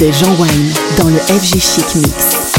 De Jean Wine dans le FG Chic Mix.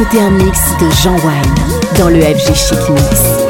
Vous écoutez un mix de Jean Wine dans le FG Chic Mix.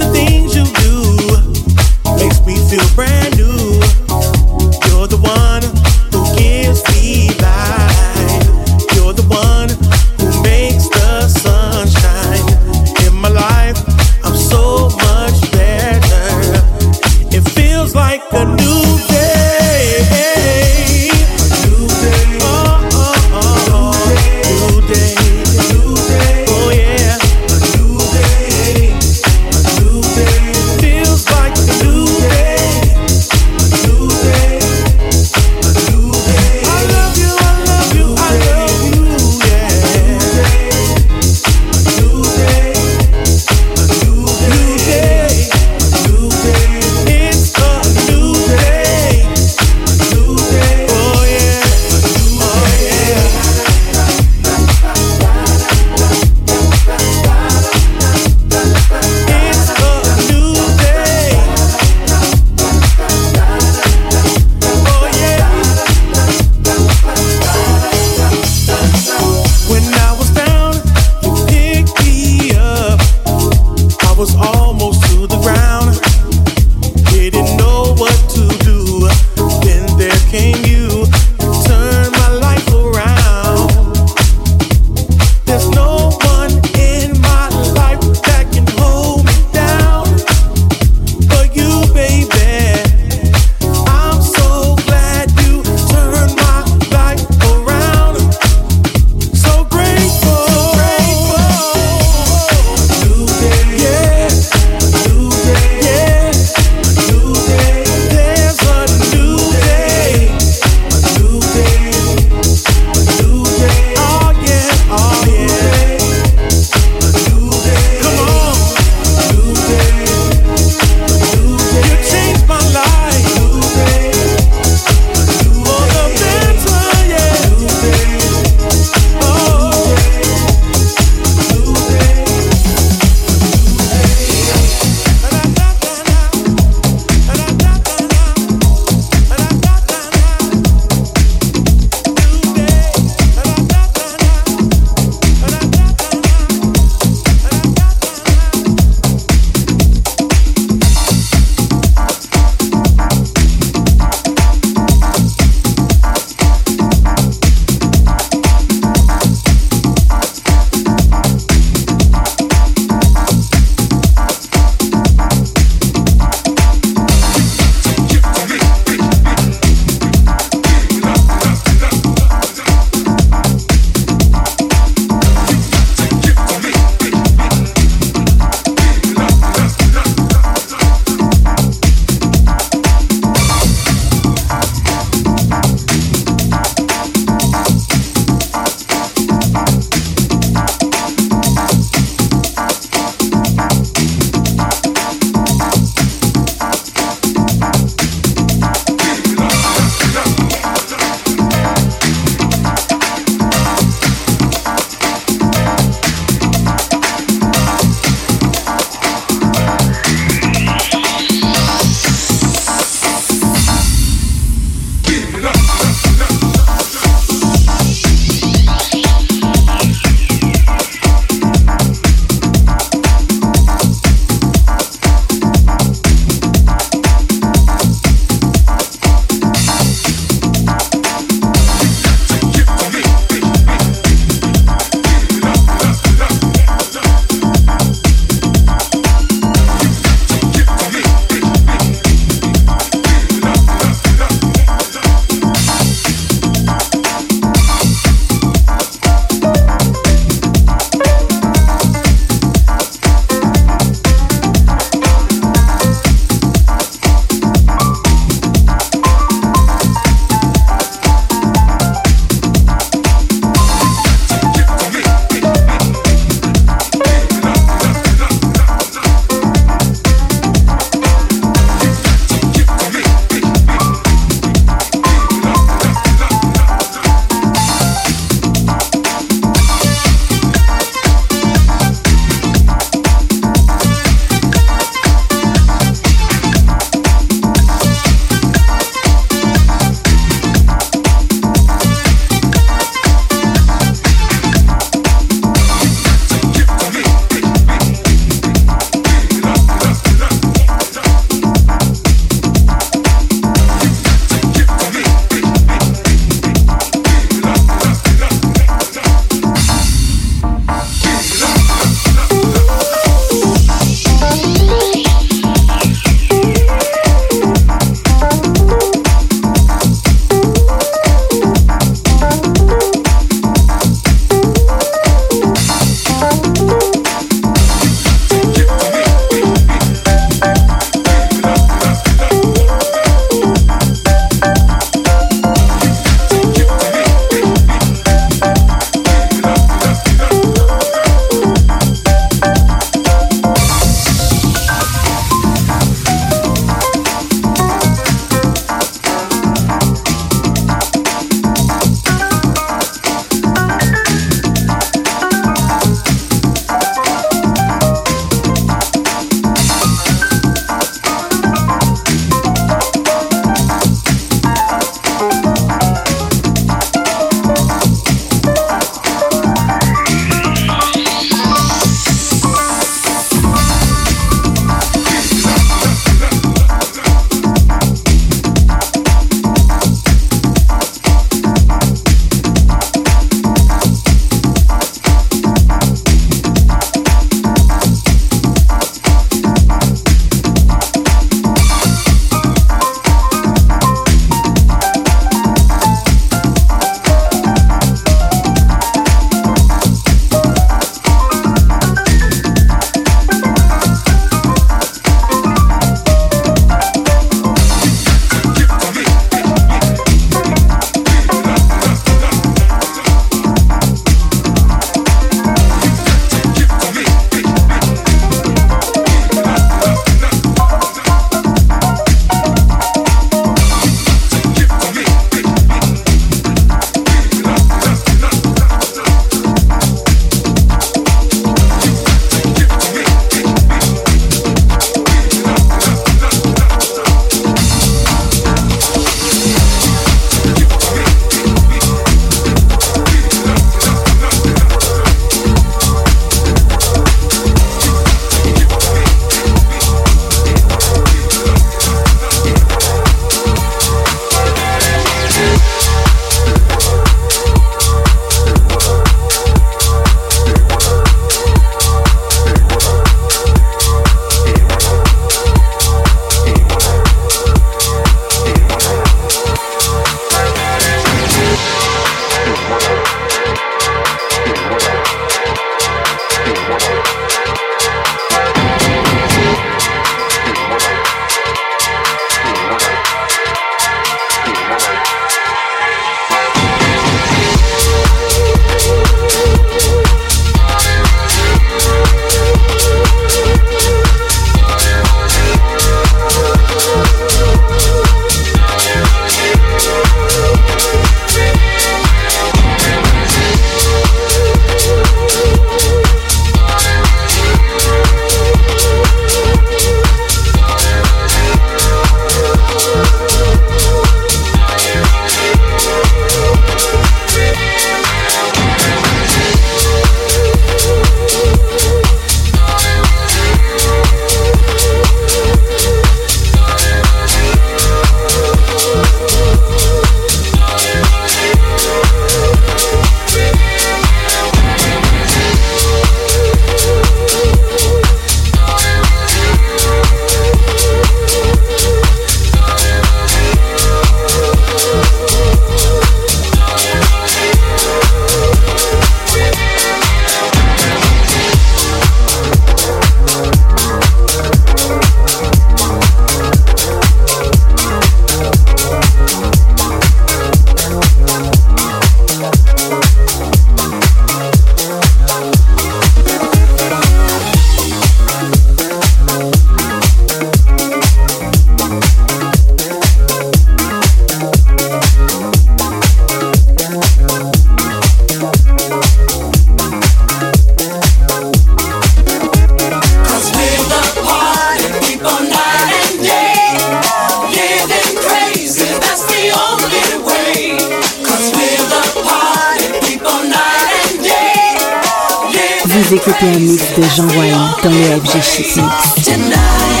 J'ai écouté un mythe de Jean-Voyant dans les objets chimiques.